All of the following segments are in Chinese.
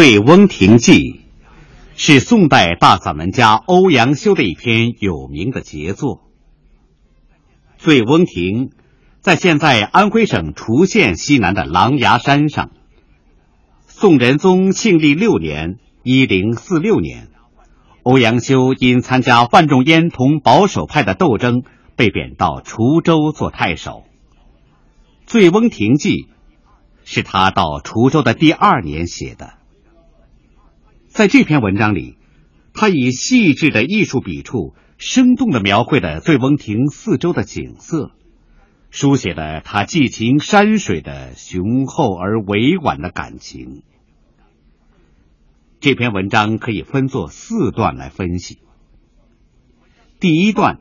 醉翁亭记》是宋代大散文家欧阳修的一篇有名的杰作。醉翁亭在现在安徽省滁县西南的狼牙山上。宋仁宗庆历六年（一零四六年），欧阳修因参加范仲淹同保守派的斗争，被贬到滁州做太守。《醉翁亭记》是他到滁州的第二年写的。在这篇文章里，他以细致的艺术笔触，生动的描绘了醉翁亭四周的景色，书写了他寄情山水的雄厚而委婉的感情。这篇文章可以分作四段来分析。第一段，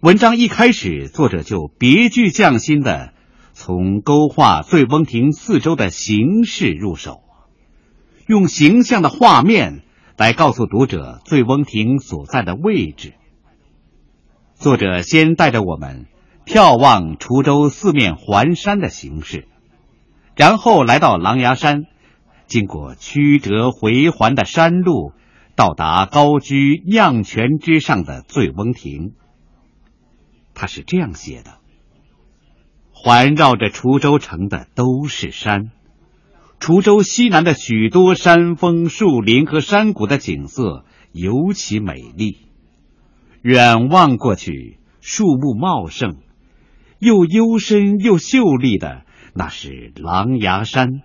文章一开始，作者就别具匠心的从勾画醉翁亭四周的形式入手，用形象的画面来告诉读者醉翁亭所在的位置。作者先带着我们眺望滁州四面环山的形势，然后来到狼牙山。经过曲折回环的山路，到达高居酿泉之上的醉翁亭。他是这样写的：环绕着滁州城的都是山，滁州西南的许多山峰、树林和山谷的景色尤其美丽。远望过去，树木茂盛，又幽深又秀丽的，那是狼牙山。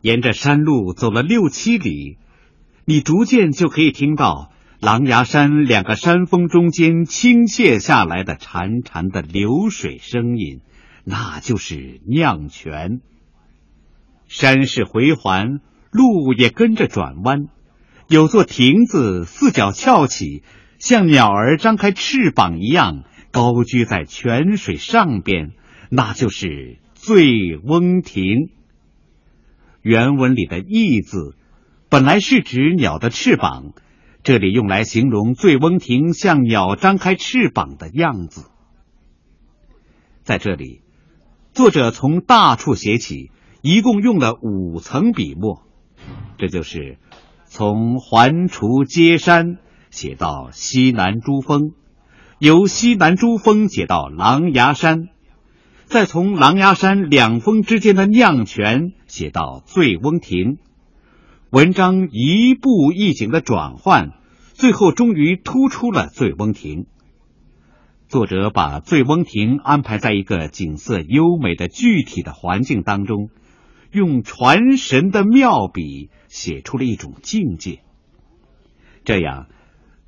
沿着山路走了六七里，你逐渐就可以听到狼牙山两个山峰中间倾泻下来的潺潺的流水声音，那就是酿泉。山势回环，路也跟着转弯，有座亭子四角翘起，像鸟儿张开翅膀一样高居在泉水上边，那就是醉翁亭。原文里的“翼”字，本来是指鸟的翅膀，这里用来形容醉翁亭像鸟张开翅膀的样子。在这里，作者从大处写起，一共用了五层笔墨，这就是从环滁接山写到西南珠峰，由西南珠峰写到狼牙山。再从狼牙山两峰之间的酿泉写到醉翁亭，文章一步一景的转换，最后终于突出了醉翁亭。作者把醉翁亭安排在一个景色优美的具体的环境当中，用传神的妙笔写出了一种境界。这样，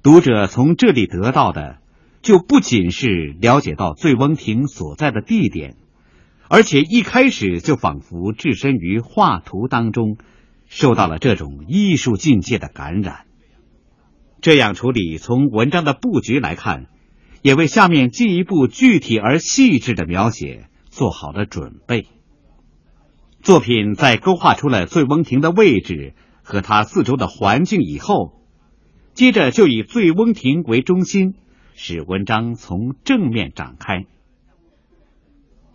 读者从这里得到的。就不仅是了解到醉翁亭所在的地点，而且一开始就仿佛置身于画图当中，受到了这种艺术境界的感染。这样处理，从文章的布局来看，也为下面进一步具体而细致的描写做好了准备。作品在勾画出了醉翁亭的位置和它四周的环境以后，接着就以醉翁亭为中心。使文章从正面展开。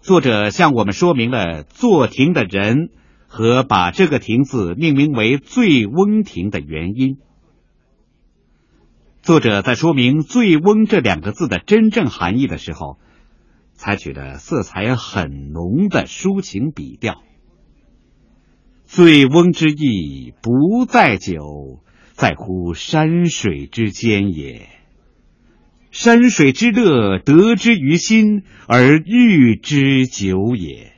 作者向我们说明了坐亭的人和把这个亭子命名为“醉翁亭”的原因。作者在说明“醉翁”这两个字的真正含义的时候，采取了色彩很浓的抒情笔调。醉翁之意不在酒，在乎山水之间也。山水之乐，得之于心，而寓之久也。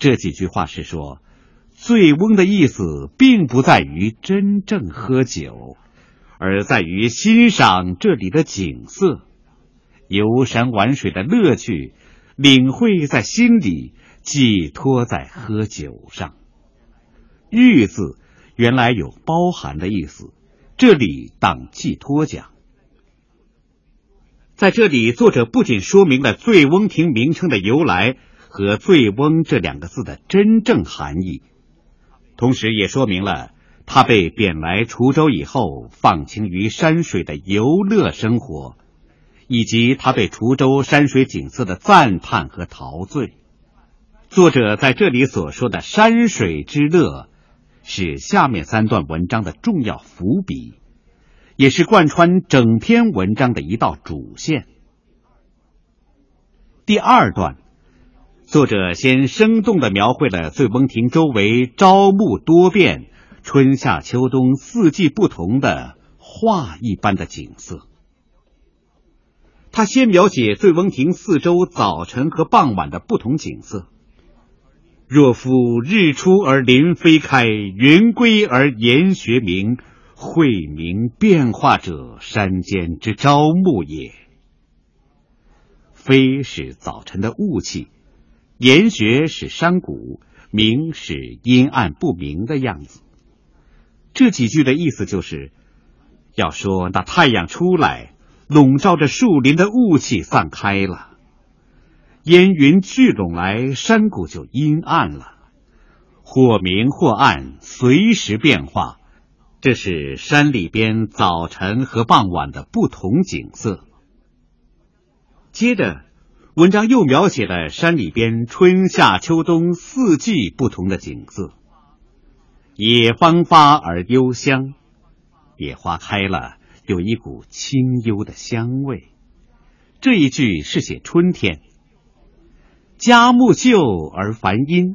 这几句话是说，醉翁的意思并不在于真正喝酒，而在于欣赏这里的景色，游山玩水的乐趣，领会在心里，寄托在喝酒上。寓字原来有包含的意思，这里当寄托讲。在这里，作者不仅说明了醉翁亭名称的由来和“醉翁”这两个字的真正含义，同时也说明了他被贬来滁州以后放晴于山水的游乐生活，以及他对滁州山水景色的赞叹和陶醉。作者在这里所说的山水之乐，是下面三段文章的重要伏笔，也是贯穿整篇文章的一道主线。第二段，作者先生动的描绘了醉翁亭周围朝暮多变、春夏秋冬四季不同的画一般的景色。他先描写醉翁亭四周早晨和傍晚的不同景色。若夫日出而林霏开，云归而岩穴明，晦明变化者，山间之朝暮也。霏是早晨的雾气，岩穴是山谷，明是阴暗不明的样子。这几句的意思就是，要说那太阳出来，笼罩着树林的雾气散开了。烟云聚拢来，山谷就阴暗了，或明或暗，随时变化。这是山里边早晨和傍晚的不同景色。接着，文章又描写了山里边春夏秋冬四季不同的景色。野芳发而幽香，野花开了，有一股清幽的香味。这一句是写春天。佳木秀而繁阴，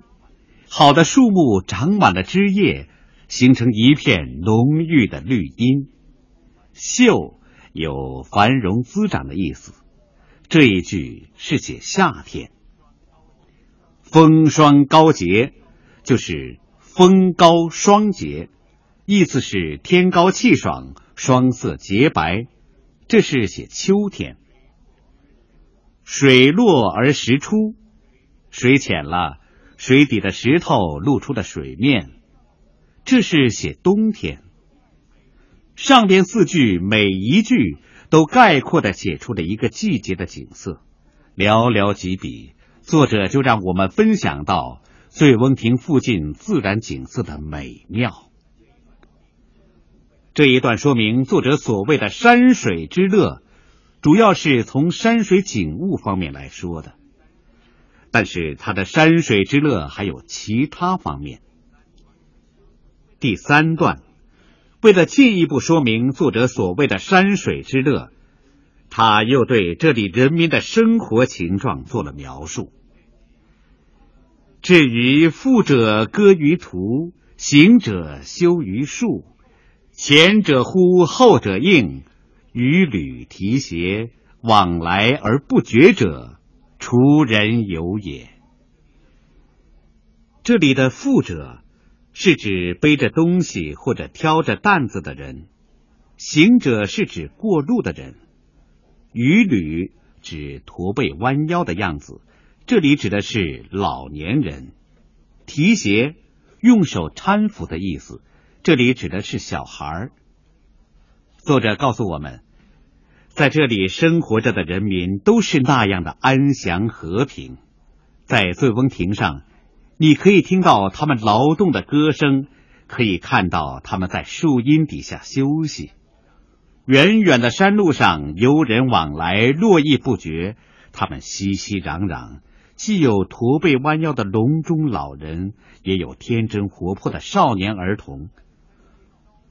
好的树木长满了枝叶，形成一片浓郁的绿荫。秀有繁荣滋长的意思。这一句是写夏天。风霜高洁，就是风高霜洁，意思是天高气爽，霜色洁白。这是写秋天。水落而石出。水浅了，水底的石头露出了水面，这是写冬天。上边四句每一句都概括的写出了一个季节的景色，寥寥几笔，作者就让我们分享到醉翁亭附近自然景色的美妙。这一段说明作者所谓的山水之乐，主要是从山水景物方面来说的。但是他的山水之乐还有其他方面。第三段，为了进一步说明作者所谓的山水之乐，他又对这里人民的生活情状做了描述。至于富者歌于途，行者修于树，前者呼，后者应，与履提携，往来而不绝者。除人有也。这里的富者是指背着东西或者挑着担子的人，行者是指过路的人，渔旅指驼背弯腰的样子，这里指的是老年人，提携用手搀扶的意思，这里指的是小孩儿。作者告诉我们。在这里生活着的人民都是那样的安详和平，在醉翁亭上，你可以听到他们劳动的歌声，可以看到他们在树荫底下休息。远远的山路上，游人往来，络绎不绝。他们熙熙攘攘，既有驼背弯腰的笼中老人，也有天真活泼的少年儿童。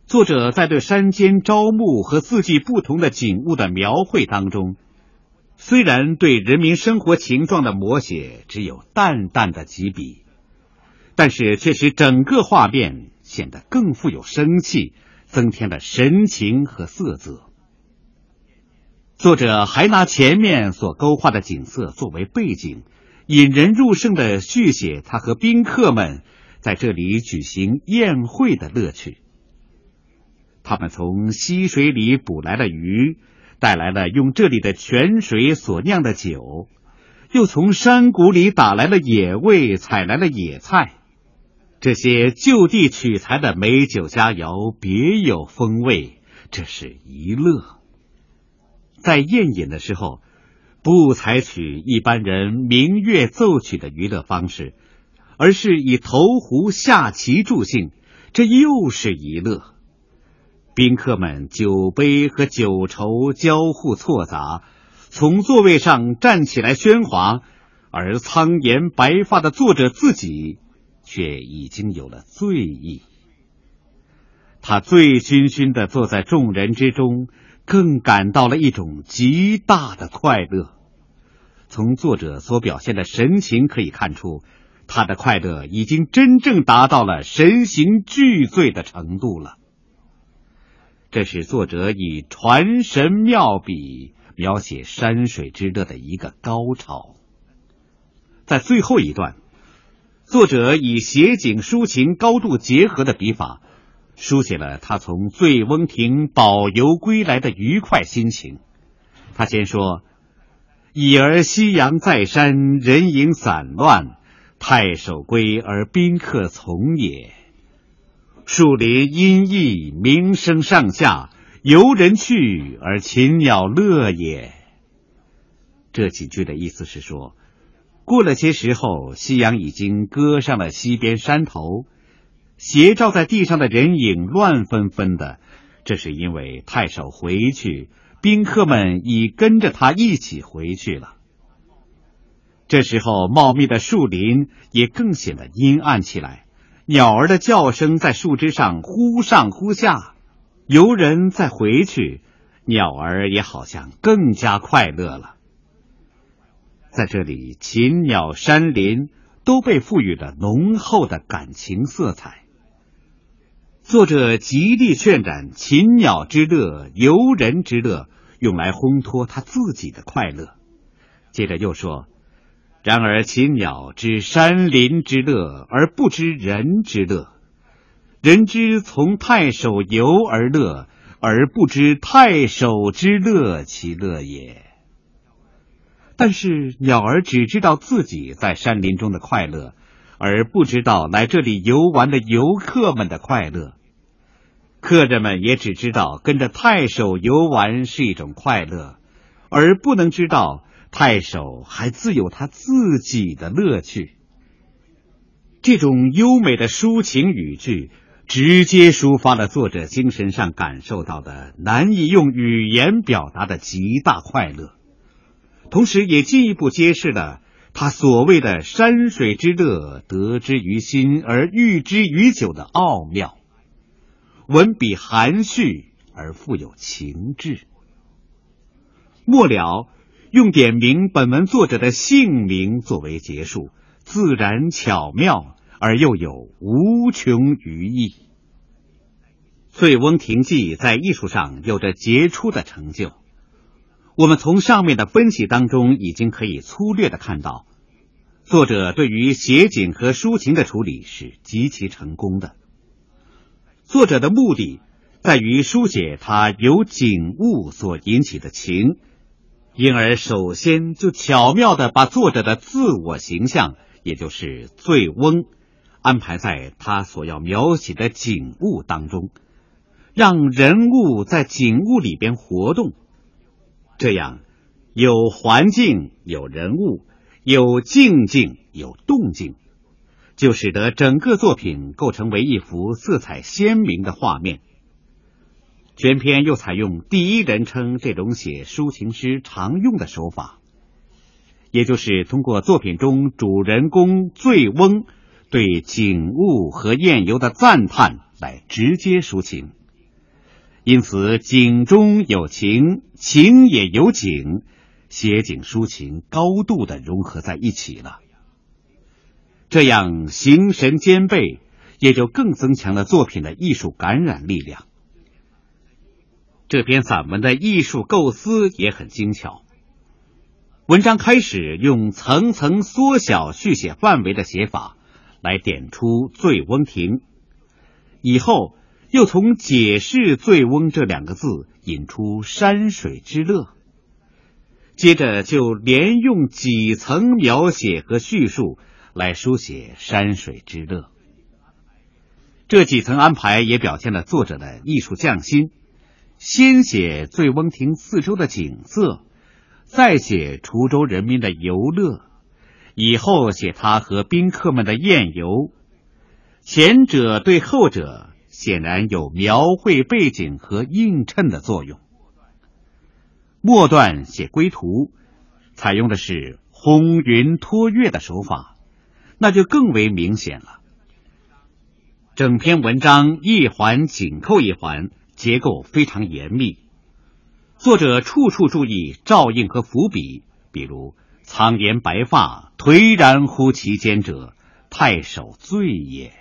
作者在对山间朝暮和四季不同的景物的描绘当中，虽然对人民生活情状的摹写只有淡淡的几笔，但是却使整个画面显得更富有生气，增添了神情和色泽。作者还拿前面所勾画的景色作为背景，引人入胜的续写他和宾客们在这里举行宴会的乐趣。他们从溪水里捕来了鱼，带来了用这里的泉水所酿的酒，又从山谷里打来了野味，采来了野菜。这些就地取材的美酒佳肴，别有风味。这是一乐。在宴饮的时候，不采取一般人明月奏曲的娱乐方式，而是以投壶下棋助兴，这又是一乐。宾客们酒杯和酒筹交互错杂，从座位上站起来喧哗，而苍颜白发的作者自己却已经有了醉意。他醉醺醺的坐在众人之中，更感到了一种极大的快乐。从作者所表现的神情可以看出，他的快乐已经真正达到了神形俱醉的程度了。这是作者以传神妙笔描写山水之乐的一个高潮。在最后一段，作者以写景抒情高度结合的笔法，书写了他从醉翁亭饱游归来的愉快心情。他先说：“已而夕阳在山，人影散乱，太守归而宾客从也。树林阴翳，鸣声上下，游人去而禽鸟乐也。”这几句的意思是说。过了些时候，夕阳已经搁上了西边山头，斜照在地上的人影乱纷纷的。这是因为太守回去，宾客们已跟着他一起回去了。这时候，茂密的树林也更显得阴暗起来，鸟儿的叫声在树枝上忽上忽下。游人再回去，鸟儿也好像更加快乐了。在这里，禽鸟山林都被赋予了浓厚的感情色彩。作者极力渲染禽鸟之乐、游人之乐，用来烘托他自己的快乐。接着又说：“然而禽鸟知山林之乐，而不知人之乐；人之从太守游而乐，而不知太守之乐其乐也。”但是鸟儿只知道自己在山林中的快乐，而不知道来这里游玩的游客们的快乐。客人们也只知道跟着太守游玩是一种快乐，而不能知道太守还自有他自己的乐趣。这种优美的抒情语句，直接抒发了作者精神上感受到的难以用语言表达的极大快乐。同时，也进一步揭示了他所谓的“山水之乐，得之于心而寓之于酒”的奥妙。文笔含蓄而富有情致。末了，用点明本文作者的姓名作为结束，自然巧妙而又有无穷余意。《醉翁亭记》在艺术上有着杰出的成就。我们从上面的分析当中，已经可以粗略的看到，作者对于写景和抒情的处理是极其成功的。作者的目的在于书写他由景物所引起的情，因而首先就巧妙的把作者的自我形象，也就是醉翁，安排在他所要描写的景物当中，让人物在景物里边活动。这样，有环境，有人物，有静静，有动静，就使得整个作品构成为一幅色彩鲜明的画面。全篇又采用第一人称这种写抒情诗常用的手法，也就是通过作品中主人公醉翁对景物和宴游的赞叹来直接抒情。因此，景中有情，情也有景，写景抒情高度的融合在一起了。这样形神兼备，也就更增强了作品的艺术感染力量。这篇散文的艺术构思也很精巧。文章开始用层层缩小续写范围的写法来点出醉翁亭，以后。又从解释“醉翁”这两个字引出山水之乐，接着就连用几层描写和叙述来书写山水之乐。这几层安排也表现了作者的艺术匠心：先写醉翁亭四周的景色，再写滁州人民的游乐，以后写他和宾客们的宴游。前者对后者。显然有描绘背景和映衬的作用。末段写归途，采用的是轰云托月的手法，那就更为明显了。整篇文章一环紧扣一环，结构非常严密。作者处处注意照应和伏笔，比如“苍颜白发，颓然乎其间者，太守醉也”。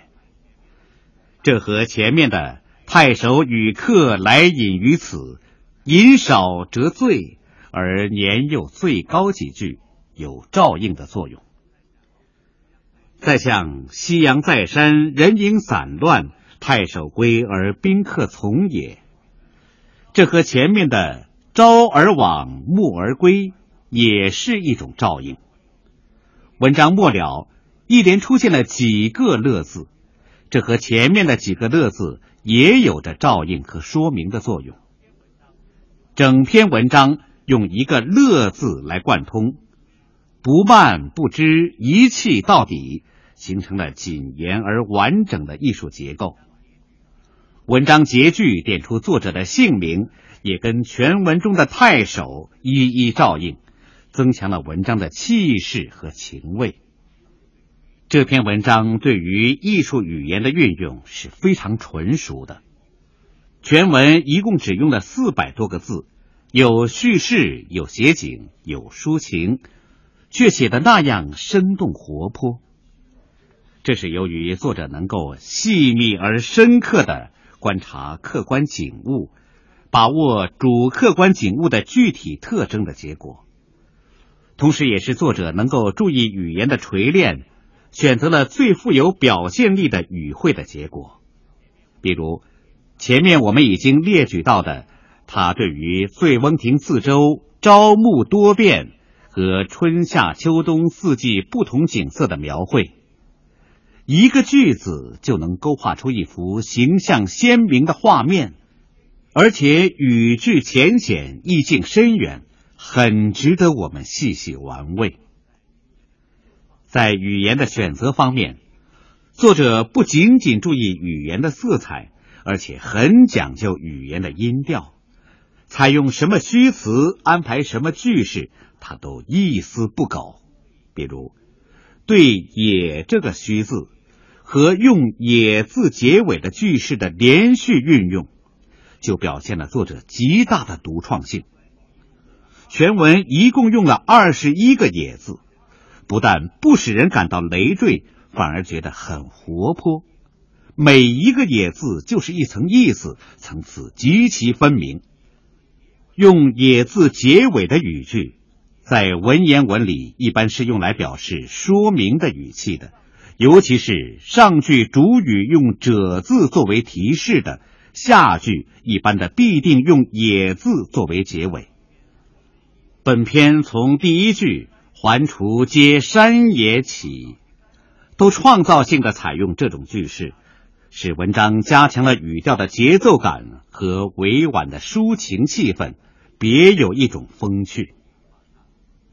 这和前面的“太守与客来饮于此，饮少则醉，而年又最高”几句有照应的作用。再像“夕阳在山，人影散乱，太守归而宾客从也”，这和前面的“朝而往，暮而归”也是一种照应。文章末了一连出现了几个“乐”字，这和前面的几个“乐”字也有着照应和说明的作用。整篇文章用一个“乐”字来贯通，不慢不知，一气到底。形成了谨严而完整的艺术结构。文章结句点出作者的姓名，也跟全文中的太守一一照应，增强了文章的气势和情味。这篇文章对于艺术语言的运用是非常纯熟的。全文一共只用了四百多个字，有叙事，有写景，有抒情，却写的那样生动活泼。这是由于作者能够细密而深刻的观察客观景物，把握主客观景物的具体特征的结果，同时也是作者能够注意语言的锤炼，选择了最富有表现力的语汇的结果。比如前面我们已经列举到的，他对于醉翁亭四周朝暮多变和春夏秋冬四季不同景色的描绘。一个句子就能勾画出一幅形象鲜明的画面，而且语句浅显，意境深远，很值得我们细细玩味。在语言的选择方面，作者不仅仅注意语言的色彩，而且很讲究语言的音调，采用什么虚词，安排什么句式，他都一丝不苟。比如，对“也”这个虚字。和用“也”字结尾的句式的连续运用，就表现了作者极大的独创性。全文一共用了二十一个“也”字，不但不使人感到累赘，反而觉得很活泼。每一个“也”字就是一层意思，层次极其分明。用“也”字结尾的语句，在文言文里一般是用来表示说明的语气的。尤其是上句主语用“者”字作为提示的，下句一般的必定用“也”字作为结尾。本篇从第一句“环滁皆山也”起，都创造性的采用这种句式，使文章加强了语调的节奏感和委婉的抒情气氛，别有一种风趣。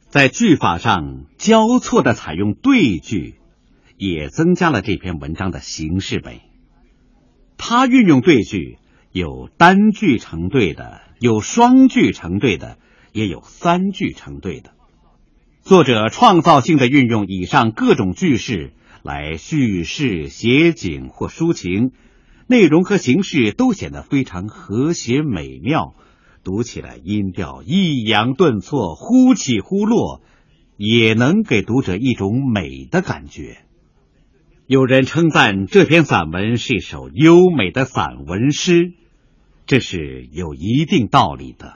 在句法上交错的采用对句。也增加了这篇文章的形式美。他运用对句，有单句成对的，有双句成对的，也有三句成对的。作者创造性的运用以上各种句式来叙事、写景或抒情，内容和形式都显得非常和谐美妙，读起来音调抑扬顿挫，忽起忽落，也能给读者一种美的感觉。有人称赞这篇散文是一首优美的散文诗，这是有一定道理的。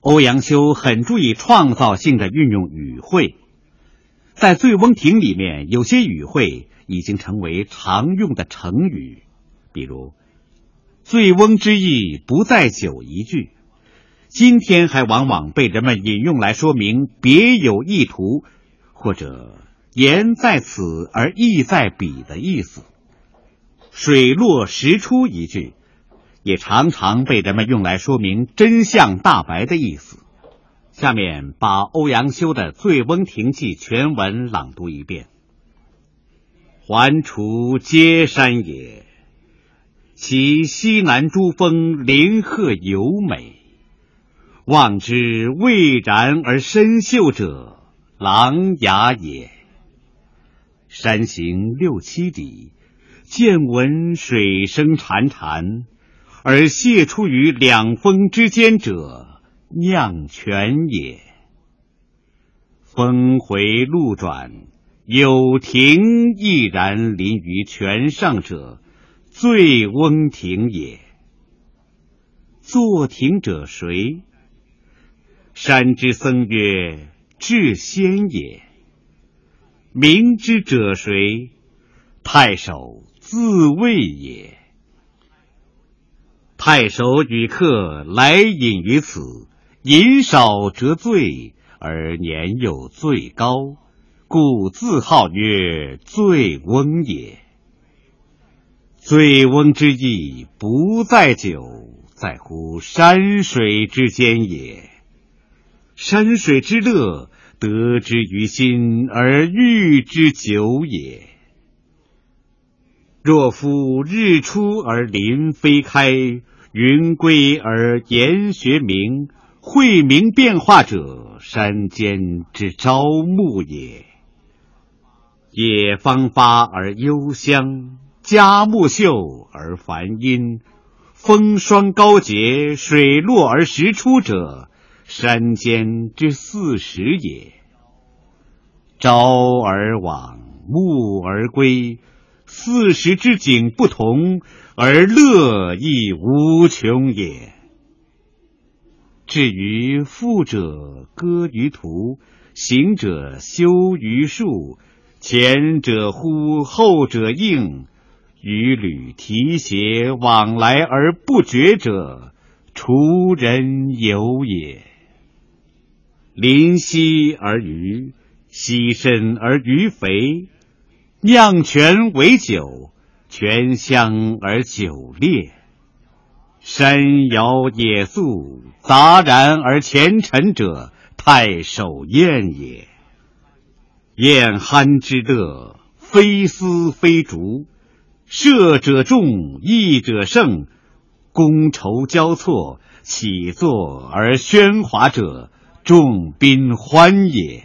欧阳修很注意创造性的运用语汇，在《醉翁亭》里面，有些语汇已经成为常用的成语，比如“醉翁之意不在酒”一句，今天还往往被人们引用来说明别有意图，或者。言在此而意在彼的意思，“水落石出”一句，也常常被人们用来说明真相大白的意思。下面把欧阳修的《醉翁亭记》全文朗读一遍：“环滁皆山也，其西南诸峰林壑尤美。望之蔚然而深秀者。”琅琊也。山行六七里，见闻水声潺潺，而泻出于两峰之间者，酿泉也。峰回路转，有亭毅然临于泉上者，醉翁亭也。坐亭者谁？山之僧曰：“智仙也。”明之者谁？太守自谓也。太守与客来饮于此，饮少辄醉。而年又最高，故自号曰醉翁也。醉翁之意不在酒，在乎山水之间也。山水之乐，得之于心而寓之久也。若夫日出而林霏开，云归而岩穴明。晦明变化者，山间之朝暮也。野芳发而幽香，佳木秀而繁阴。风霜高洁，水落而石出者，山间之四时也。朝而往，暮而归，四时之景不同，而乐亦无穷也。至于富者歌于途，行者修于树，前者呼，后者应，与履提携往来而不绝者，滁人有也。临溪而渔，溪深而鱼肥，酿泉为酒，泉香而酒冽。山摇野宿，杂然而前陈者，太守宴也。宴酣之乐，非丝非竹，射者众，弈者胜，觥筹交错，起坐而喧哗者，众宾欢也。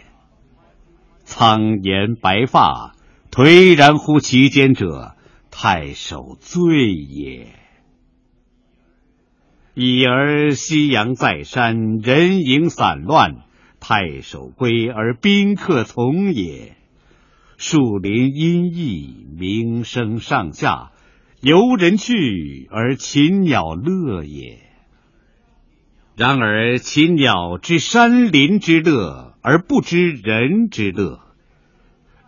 苍颜白发，颓然乎其间者，太守醉也。已而夕阳在山，人影散乱，太守归而宾客从也。树林阴翳，鸣声上下，游人去而禽鸟乐也。然而禽鸟知山林之乐，而不知人之乐；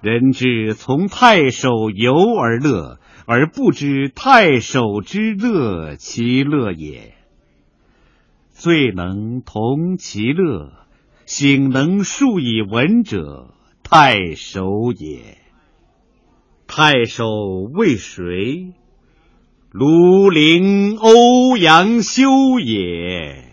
人之从太守游而乐，而不知太守之乐其乐也。最能同其乐，醒能述以文者，太守也。太守为谁？庐陵欧阳修也。